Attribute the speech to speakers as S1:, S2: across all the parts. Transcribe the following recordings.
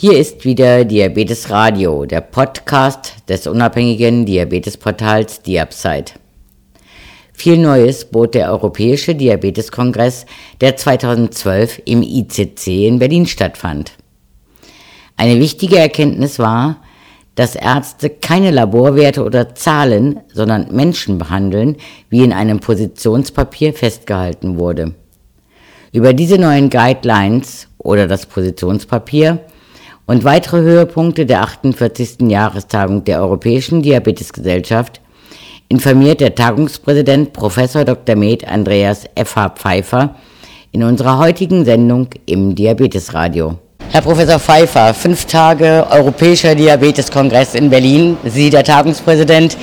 S1: Hier ist wieder Diabetes Radio, der Podcast des unabhängigen Diabetesportals Diabsite. Viel Neues bot der Europäische Diabeteskongress, der 2012 im ICC in Berlin stattfand. Eine wichtige Erkenntnis war, dass Ärzte keine Laborwerte oder Zahlen, sondern Menschen behandeln, wie in einem Positionspapier festgehalten wurde. Über diese neuen Guidelines oder das Positionspapier und weitere Höhepunkte der 48. Jahrestagung der Europäischen Diabetesgesellschaft informiert der Tagungspräsident Prof. Dr. Med Andreas F.H. Pfeiffer in unserer heutigen Sendung im Diabetesradio. Herr Professor Pfeiffer, fünf Tage Europäischer Diabeteskongress in Berlin, Sie der Tagungspräsident.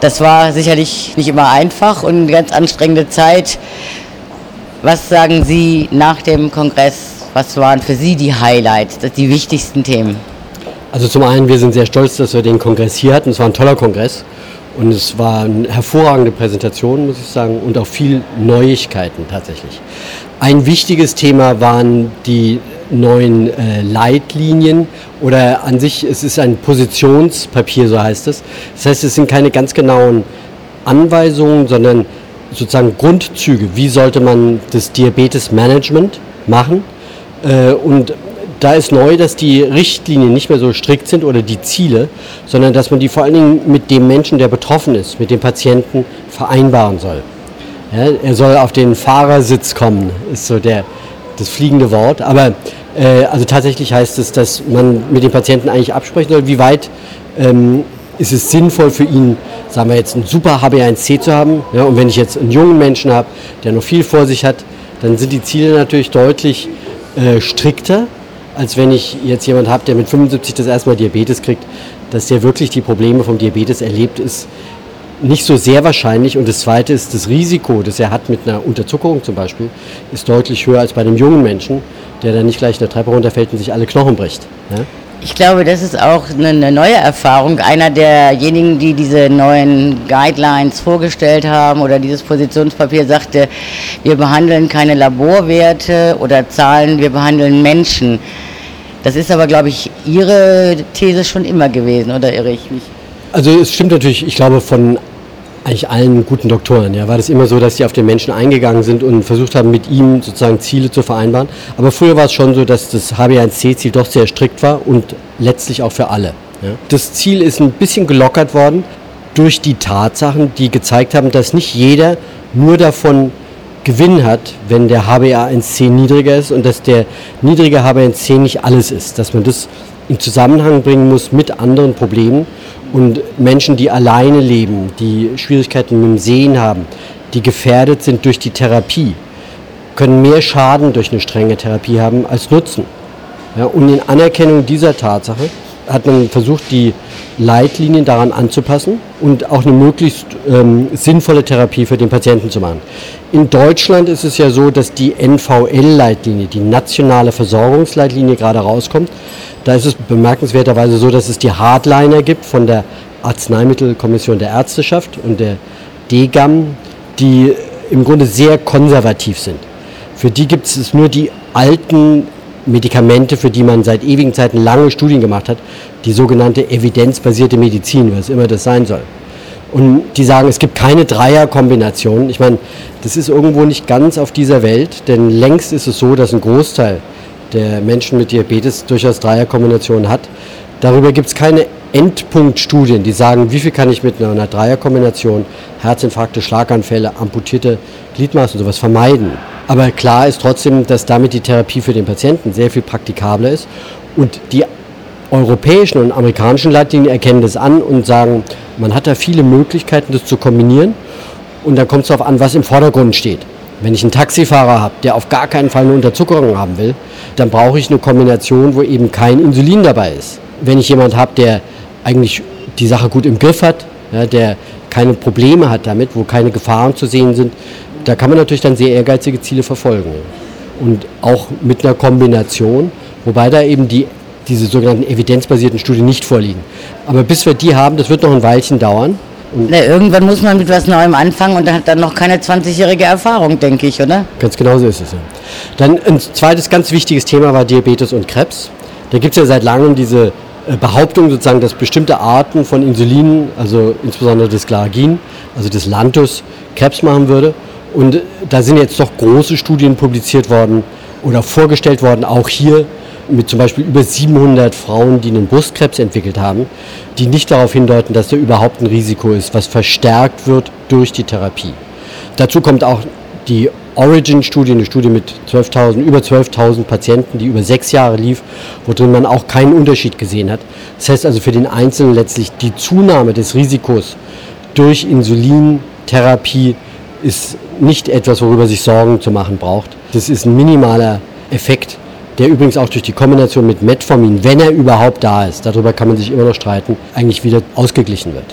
S1: Das war sicherlich nicht immer einfach und eine ganz anstrengende Zeit. Was sagen Sie nach dem Kongress was waren für Sie die Highlights, die wichtigsten Themen?
S2: Also zum einen, wir sind sehr stolz, dass wir den Kongress hier hatten. Es war ein toller Kongress und es war eine hervorragende Präsentation, muss ich sagen, und auch viel Neuigkeiten tatsächlich. Ein wichtiges Thema waren die neuen äh, Leitlinien oder an sich, es ist ein Positionspapier, so heißt es. Das heißt, es sind keine ganz genauen Anweisungen, sondern sozusagen Grundzüge. Wie sollte man das Diabetes-Management machen? Äh, und da ist neu, dass die Richtlinien nicht mehr so strikt sind oder die Ziele, sondern dass man die vor allen Dingen mit dem Menschen, der betroffen ist, mit dem Patienten vereinbaren soll. Ja, er soll auf den Fahrersitz kommen, ist so der, das fliegende Wort. Aber äh, also tatsächlich heißt es, dass man mit dem Patienten eigentlich absprechen soll, wie weit ähm, ist es sinnvoll für ihn, sagen wir jetzt, ein super HbA1c zu haben. Ja, und wenn ich jetzt einen jungen Menschen habe, der noch viel vor sich hat, dann sind die Ziele natürlich deutlich äh, strikter, als wenn ich jetzt jemand habe, der mit 75 das erste Mal Diabetes kriegt, dass der wirklich die Probleme vom Diabetes erlebt, ist nicht so sehr wahrscheinlich. Und das Zweite ist, das Risiko, das er hat mit einer Unterzuckerung zum Beispiel, ist deutlich höher als bei einem jungen Menschen, der dann nicht gleich in der Treppe runterfällt und sich alle Knochen bricht. Ja?
S1: Ich glaube, das ist auch eine neue Erfahrung. Einer derjenigen, die diese neuen Guidelines vorgestellt haben oder dieses Positionspapier sagte, wir behandeln keine Laborwerte oder Zahlen, wir behandeln Menschen. Das ist aber, glaube ich, Ihre These schon immer gewesen, oder irre ich mich?
S2: Also es stimmt natürlich, ich glaube, von eigentlich allen guten Doktoren, ja, war das immer so, dass sie auf den Menschen eingegangen sind und versucht haben, mit ihm sozusagen Ziele zu vereinbaren. Aber früher war es schon so, dass das HB1C-Ziel doch sehr strikt war und letztlich auch für alle. Ja. Das Ziel ist ein bisschen gelockert worden durch die Tatsachen, die gezeigt haben, dass nicht jeder nur davon Gewinn hat, wenn der HbA1c niedriger ist und dass der niedrige HbA1c nicht alles ist, dass man das in Zusammenhang bringen muss mit anderen Problemen und Menschen, die alleine leben, die Schwierigkeiten mit dem Sehen haben, die gefährdet sind durch die Therapie, können mehr Schaden durch eine strenge Therapie haben als Nutzen. Ja, und in Anerkennung dieser Tatsache hat man versucht, die Leitlinien daran anzupassen und auch eine möglichst ähm, sinnvolle Therapie für den Patienten zu machen. In Deutschland ist es ja so, dass die NVL-Leitlinie, die nationale Versorgungsleitlinie, gerade rauskommt. Da ist es bemerkenswerterweise so, dass es die Hardliner gibt von der Arzneimittelkommission der Ärzteschaft und der DGAM, die im Grunde sehr konservativ sind. Für die gibt es nur die alten Medikamente, für die man seit ewigen Zeiten lange Studien gemacht hat, die sogenannte evidenzbasierte Medizin, was immer das sein soll. Und die sagen, es gibt keine Dreierkombination. Ich meine, das ist irgendwo nicht ganz auf dieser Welt, denn längst ist es so, dass ein Großteil der Menschen mit Diabetes durchaus Dreierkombinationen hat. Darüber gibt es keine Endpunktstudien, die sagen, wie viel kann ich mit einer Dreierkombination Herzinfarkte, Schlaganfälle, amputierte Gliedmaßen und sowas vermeiden. Aber klar ist trotzdem, dass damit die Therapie für den Patienten sehr viel praktikabler ist. Und die europäischen und amerikanischen Leitlinien erkennen das an und sagen, man hat da viele Möglichkeiten, das zu kombinieren. Und dann kommt es darauf an, was im Vordergrund steht. Wenn ich einen Taxifahrer habe, der auf gar keinen Fall eine Unterzuckerung haben will, dann brauche ich eine Kombination, wo eben kein Insulin dabei ist. Wenn ich jemanden habe, der eigentlich die Sache gut im Griff hat, ja, der keine Probleme hat damit, wo keine Gefahren zu sehen sind, da kann man natürlich dann sehr ehrgeizige Ziele verfolgen. Und auch mit einer Kombination, wobei da eben die, diese sogenannten evidenzbasierten Studien nicht vorliegen. Aber bis wir die haben, das wird noch ein Weilchen dauern.
S1: Na, irgendwann muss man mit was Neuem anfangen und hat dann noch keine 20-jährige Erfahrung, denke ich, oder?
S2: Ganz genau so ist es. Ja. Dann ein zweites ganz wichtiges Thema war Diabetes und Krebs. Da gibt es ja seit langem diese äh, Behauptung sozusagen, dass bestimmte Arten von Insulin, also insbesondere das Glargin, also das Lantus, Krebs machen würde. Und da sind jetzt doch große Studien publiziert worden oder vorgestellt worden, auch hier mit zum Beispiel über 700 Frauen, die einen Brustkrebs entwickelt haben, die nicht darauf hindeuten, dass da überhaupt ein Risiko ist, was verstärkt wird durch die Therapie. Dazu kommt auch die Origin-Studie, eine Studie mit 12 über 12.000 Patienten, die über sechs Jahre lief, worin man auch keinen Unterschied gesehen hat. Das heißt also für den Einzelnen letztlich die Zunahme des Risikos durch Insulintherapie ist nicht etwas, worüber sich Sorgen zu machen braucht. Das ist ein minimaler Effekt, der übrigens auch durch die Kombination mit Metformin, wenn er überhaupt da ist, darüber kann man sich immer noch streiten, eigentlich wieder ausgeglichen wird.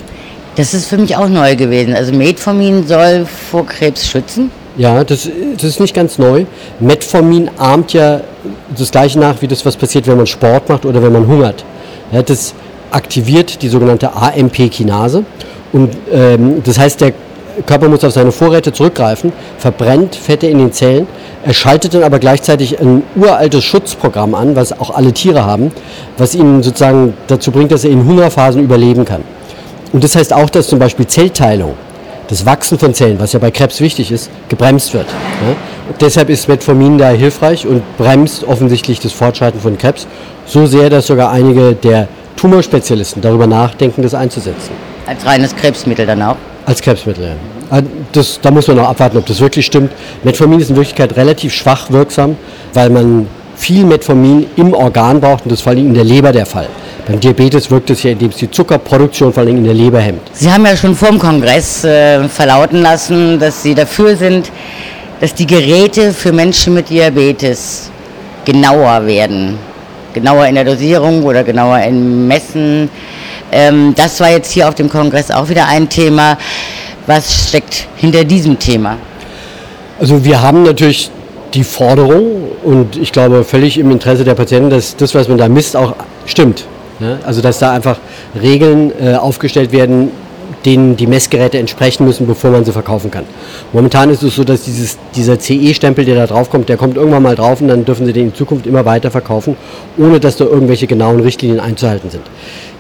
S1: Das ist für mich auch neu gewesen. Also Metformin soll vor Krebs schützen?
S2: Ja, das, das ist nicht ganz neu. Metformin ahmt ja das gleiche nach, wie das, was passiert, wenn man Sport macht oder wenn man hungert. Ja, das aktiviert die sogenannte AMP-Kinase. Und ähm, das heißt, der Körper muss auf seine Vorräte zurückgreifen, verbrennt Fette in den Zellen, er schaltet dann aber gleichzeitig ein uraltes Schutzprogramm an, was auch alle Tiere haben, was ihn sozusagen dazu bringt, dass er in Hungerphasen überleben kann. Und das heißt auch, dass zum Beispiel Zellteilung das Wachsen von Zellen, was ja bei Krebs wichtig ist, gebremst wird. Ja? deshalb ist Metformin da hilfreich und bremst offensichtlich das Fortschreiten von Krebs so sehr, dass sogar einige der Tumorspezialisten darüber nachdenken, das einzusetzen.
S1: Als reines Krebsmittel dann auch?
S2: Als Krebsmittel. Ah, das, da muss man noch abwarten, ob das wirklich stimmt. Metformin ist in Wirklichkeit relativ schwach wirksam, weil man viel Metformin im Organ braucht und das ist vor allem in der Leber der Fall. Beim Diabetes wirkt es ja, indem es die Zuckerproduktion vor allem in der Leber hemmt.
S1: Sie haben ja schon vor dem Kongress äh, verlauten lassen, dass Sie dafür sind, dass die Geräte für Menschen mit Diabetes genauer werden. Genauer in der Dosierung oder genauer im Messen. Ähm, das war jetzt hier auf dem Kongress auch wieder ein Thema. Was steckt hinter diesem Thema?
S2: Also wir haben natürlich die Forderung und ich glaube völlig im Interesse der Patienten, dass das, was man da misst, auch stimmt. Ja, also dass da einfach Regeln äh, aufgestellt werden, denen die Messgeräte entsprechen müssen, bevor man sie verkaufen kann. Momentan ist es so, dass dieses, dieser CE-Stempel, der da drauf kommt, der kommt irgendwann mal drauf und dann dürfen sie den in Zukunft immer weiter verkaufen, ohne dass da irgendwelche genauen Richtlinien einzuhalten sind.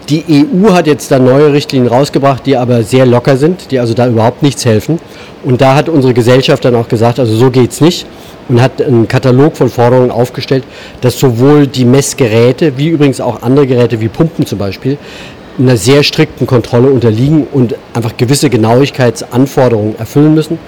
S2: Die EU hat jetzt da neue Richtlinien rausgebracht, die aber sehr locker sind, die also da überhaupt nichts helfen. Und da hat unsere Gesellschaft dann auch gesagt, also so geht es nicht und hat einen Katalog von Forderungen aufgestellt, dass sowohl die Messgeräte wie übrigens auch andere Geräte wie Pumpen zum Beispiel einer sehr strikten Kontrolle unterliegen und einfach gewisse Genauigkeitsanforderungen erfüllen müssen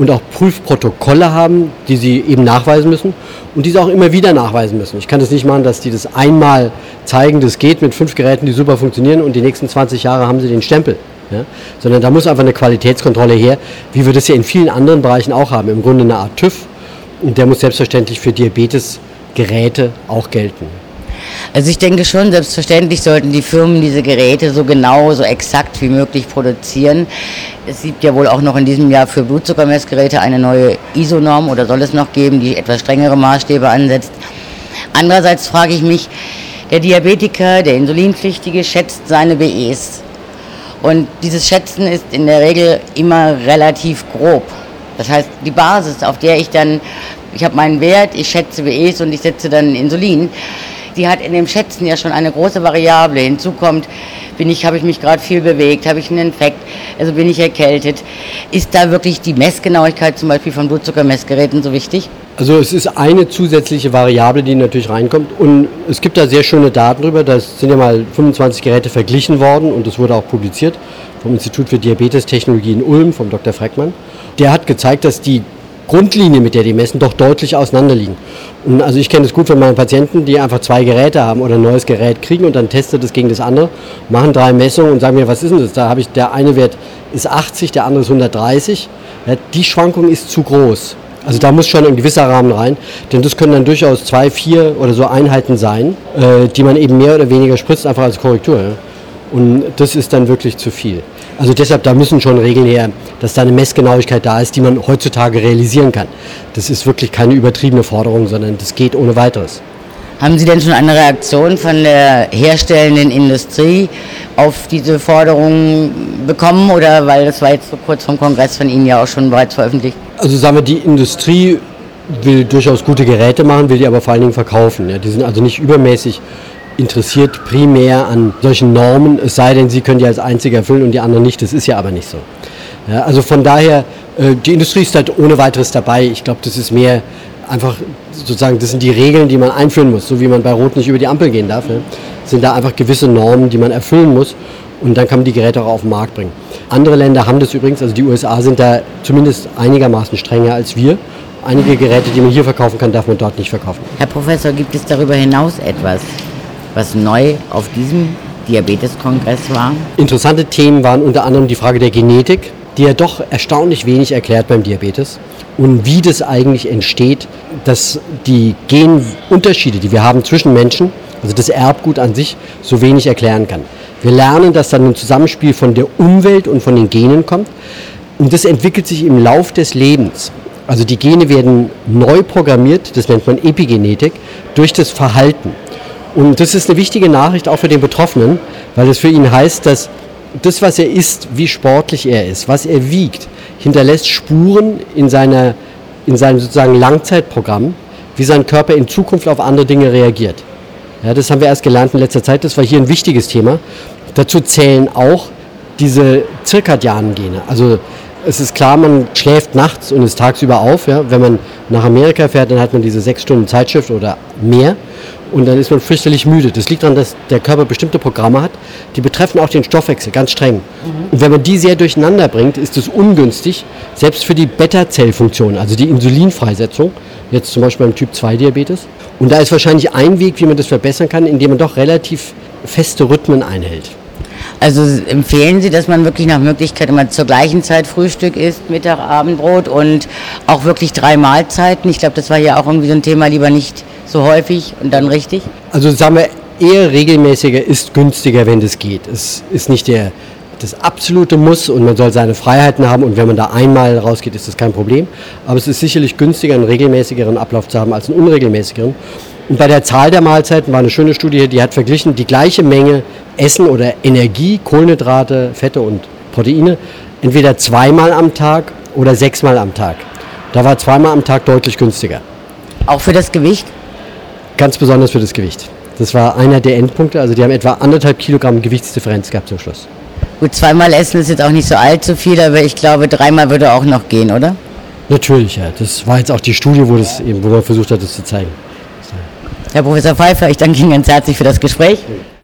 S2: und auch Prüfprotokolle haben, die sie eben nachweisen müssen und die sie auch immer wieder nachweisen müssen. Ich kann das nicht machen, dass die das einmal zeigen, das geht mit fünf Geräten, die super funktionieren und die nächsten 20 Jahre haben sie den Stempel. Ja? Sondern da muss einfach eine Qualitätskontrolle her, wie wir das ja in vielen anderen Bereichen auch haben. Im Grunde eine Art TÜV und der muss selbstverständlich für Diabetesgeräte auch gelten.
S1: Also ich denke schon, selbstverständlich sollten die Firmen diese Geräte so genau, so exakt wie möglich produzieren. Es gibt ja wohl auch noch in diesem Jahr für Blutzuckermessgeräte eine neue ISO-Norm oder soll es noch geben, die etwas strengere Maßstäbe ansetzt. Andererseits frage ich mich, der Diabetiker, der Insulinpflichtige schätzt seine BEs. Und dieses Schätzen ist in der Regel immer relativ grob. Das heißt, die Basis, auf der ich dann, ich habe meinen Wert, ich schätze BEs und ich setze dann Insulin, die hat in dem Schätzen ja schon eine große Variable. Hinzu kommt, bin ich, habe ich mich gerade viel bewegt, habe ich einen Infekt, also bin ich erkältet. Ist da wirklich die Messgenauigkeit zum Beispiel von Blutzuckermessgeräten so wichtig?
S2: Also es ist eine zusätzliche Variable, die natürlich reinkommt und es gibt da sehr schöne Daten drüber. Da sind ja mal 25 Geräte verglichen worden und das wurde auch publiziert vom Institut für Diabetestechnologie in Ulm, vom Dr. Freckmann. Der hat gezeigt, dass die Grundlinie, mit der die messen, doch deutlich auseinanderliegen. Und also ich kenne es gut von meinen Patienten, die einfach zwei Geräte haben oder ein neues Gerät kriegen und dann testet es gegen das andere, machen drei Messungen und sagen mir, was ist denn das? Da habe ich, der eine Wert ist 80, der andere ist 130. Ja, die Schwankung ist zu groß. Also da muss schon ein gewisser Rahmen rein, denn das können dann durchaus zwei, vier oder so Einheiten sein, äh, die man eben mehr oder weniger spritzt, einfach als Korrektur. Ja? Und das ist dann wirklich zu viel. Also deshalb, da müssen schon Regeln her, dass da eine Messgenauigkeit da ist, die man heutzutage realisieren kann. Das ist wirklich keine übertriebene Forderung, sondern das geht ohne weiteres.
S1: Haben Sie denn schon eine Reaktion von der herstellenden Industrie auf diese Forderungen bekommen oder weil das war jetzt so kurz vom Kongress von Ihnen ja auch schon bereits veröffentlicht?
S2: Also sagen wir, die Industrie will durchaus gute Geräte machen, will die aber vor allen Dingen verkaufen. Ja. Die sind also nicht übermäßig interessiert primär an solchen Normen, es sei denn, sie können die als Einzige erfüllen und die anderen nicht. Das ist ja aber nicht so. Ja, also von daher, äh, die Industrie ist halt ohne weiteres dabei. Ich glaube, das ist mehr einfach sozusagen, das sind die Regeln, die man einführen muss, so wie man bei Rot nicht über die Ampel gehen darf. Ja, sind da einfach gewisse Normen, die man erfüllen muss und dann kann man die Geräte auch auf den Markt bringen. Andere Länder haben das übrigens, also die USA sind da zumindest einigermaßen strenger als wir. Einige Geräte, die man hier verkaufen kann, darf man dort nicht verkaufen.
S1: Herr Professor, gibt es darüber hinaus etwas, was neu auf diesem Diabeteskongress war?
S2: Interessante Themen waren unter anderem die Frage der Genetik, die ja doch erstaunlich wenig erklärt beim Diabetes und wie das eigentlich entsteht, dass die Genunterschiede, die wir haben zwischen Menschen, also das Erbgut an sich, so wenig erklären kann. Wir lernen, dass dann ein Zusammenspiel von der Umwelt und von den Genen kommt. Und das entwickelt sich im Lauf des Lebens. Also die Gene werden neu programmiert, das nennt man Epigenetik, durch das Verhalten. Und das ist eine wichtige Nachricht auch für den Betroffenen, weil das für ihn heißt, dass das, was er isst, wie sportlich er ist, was er wiegt, hinterlässt Spuren in, seiner, in seinem sozusagen Langzeitprogramm, wie sein Körper in Zukunft auf andere Dinge reagiert. Ja, das haben wir erst gelernt in letzter Zeit, das war hier ein wichtiges Thema. Dazu zählen auch diese zirkadianen Gene. Also es ist klar, man schläft nachts und ist tagsüber auf. Ja. Wenn man nach Amerika fährt, dann hat man diese sechs Stunden Zeitschrift oder mehr und dann ist man fürchterlich müde. Das liegt daran, dass der Körper bestimmte Programme hat, die betreffen auch den Stoffwechsel ganz streng. Mhm. Und wenn man die sehr durcheinander bringt, ist es ungünstig, selbst für die Beta-Zellfunktion, also die Insulinfreisetzung, jetzt zum Beispiel beim Typ-2-Diabetes. Und da ist wahrscheinlich ein Weg, wie man das verbessern kann, indem man doch relativ feste Rhythmen einhält.
S1: Also empfehlen Sie, dass man wirklich nach Möglichkeit immer zur gleichen Zeit Frühstück isst, Mittag, Abendbrot und auch wirklich drei Mahlzeiten. Ich glaube, das war ja auch irgendwie so ein Thema, lieber nicht so häufig und dann richtig.
S2: Also sagen wir, eher regelmäßiger ist günstiger, wenn das geht. Es ist nicht der, das absolute Muss und man soll seine Freiheiten haben und wenn man da einmal rausgeht, ist das kein Problem. Aber es ist sicherlich günstiger, einen regelmäßigeren Ablauf zu haben als einen unregelmäßigeren. Und bei der Zahl der Mahlzeiten war eine schöne Studie, die hat verglichen die gleiche Menge Essen oder Energie, Kohlenhydrate, Fette und Proteine, entweder zweimal am Tag oder sechsmal am Tag. Da war zweimal am Tag deutlich günstiger.
S1: Auch für das Gewicht?
S2: Ganz besonders für das Gewicht. Das war einer der Endpunkte. Also die haben etwa anderthalb Kilogramm Gewichtsdifferenz gehabt zum Schluss.
S1: Gut, zweimal essen ist jetzt auch nicht so allzu viel, aber ich glaube, dreimal würde auch noch gehen, oder?
S2: Natürlich, ja. Das war jetzt auch die Studie, wo, das eben, wo man versucht hat, das zu zeigen.
S1: Herr Professor Pfeiffer, ich danke Ihnen ganz herzlich für das Gespräch.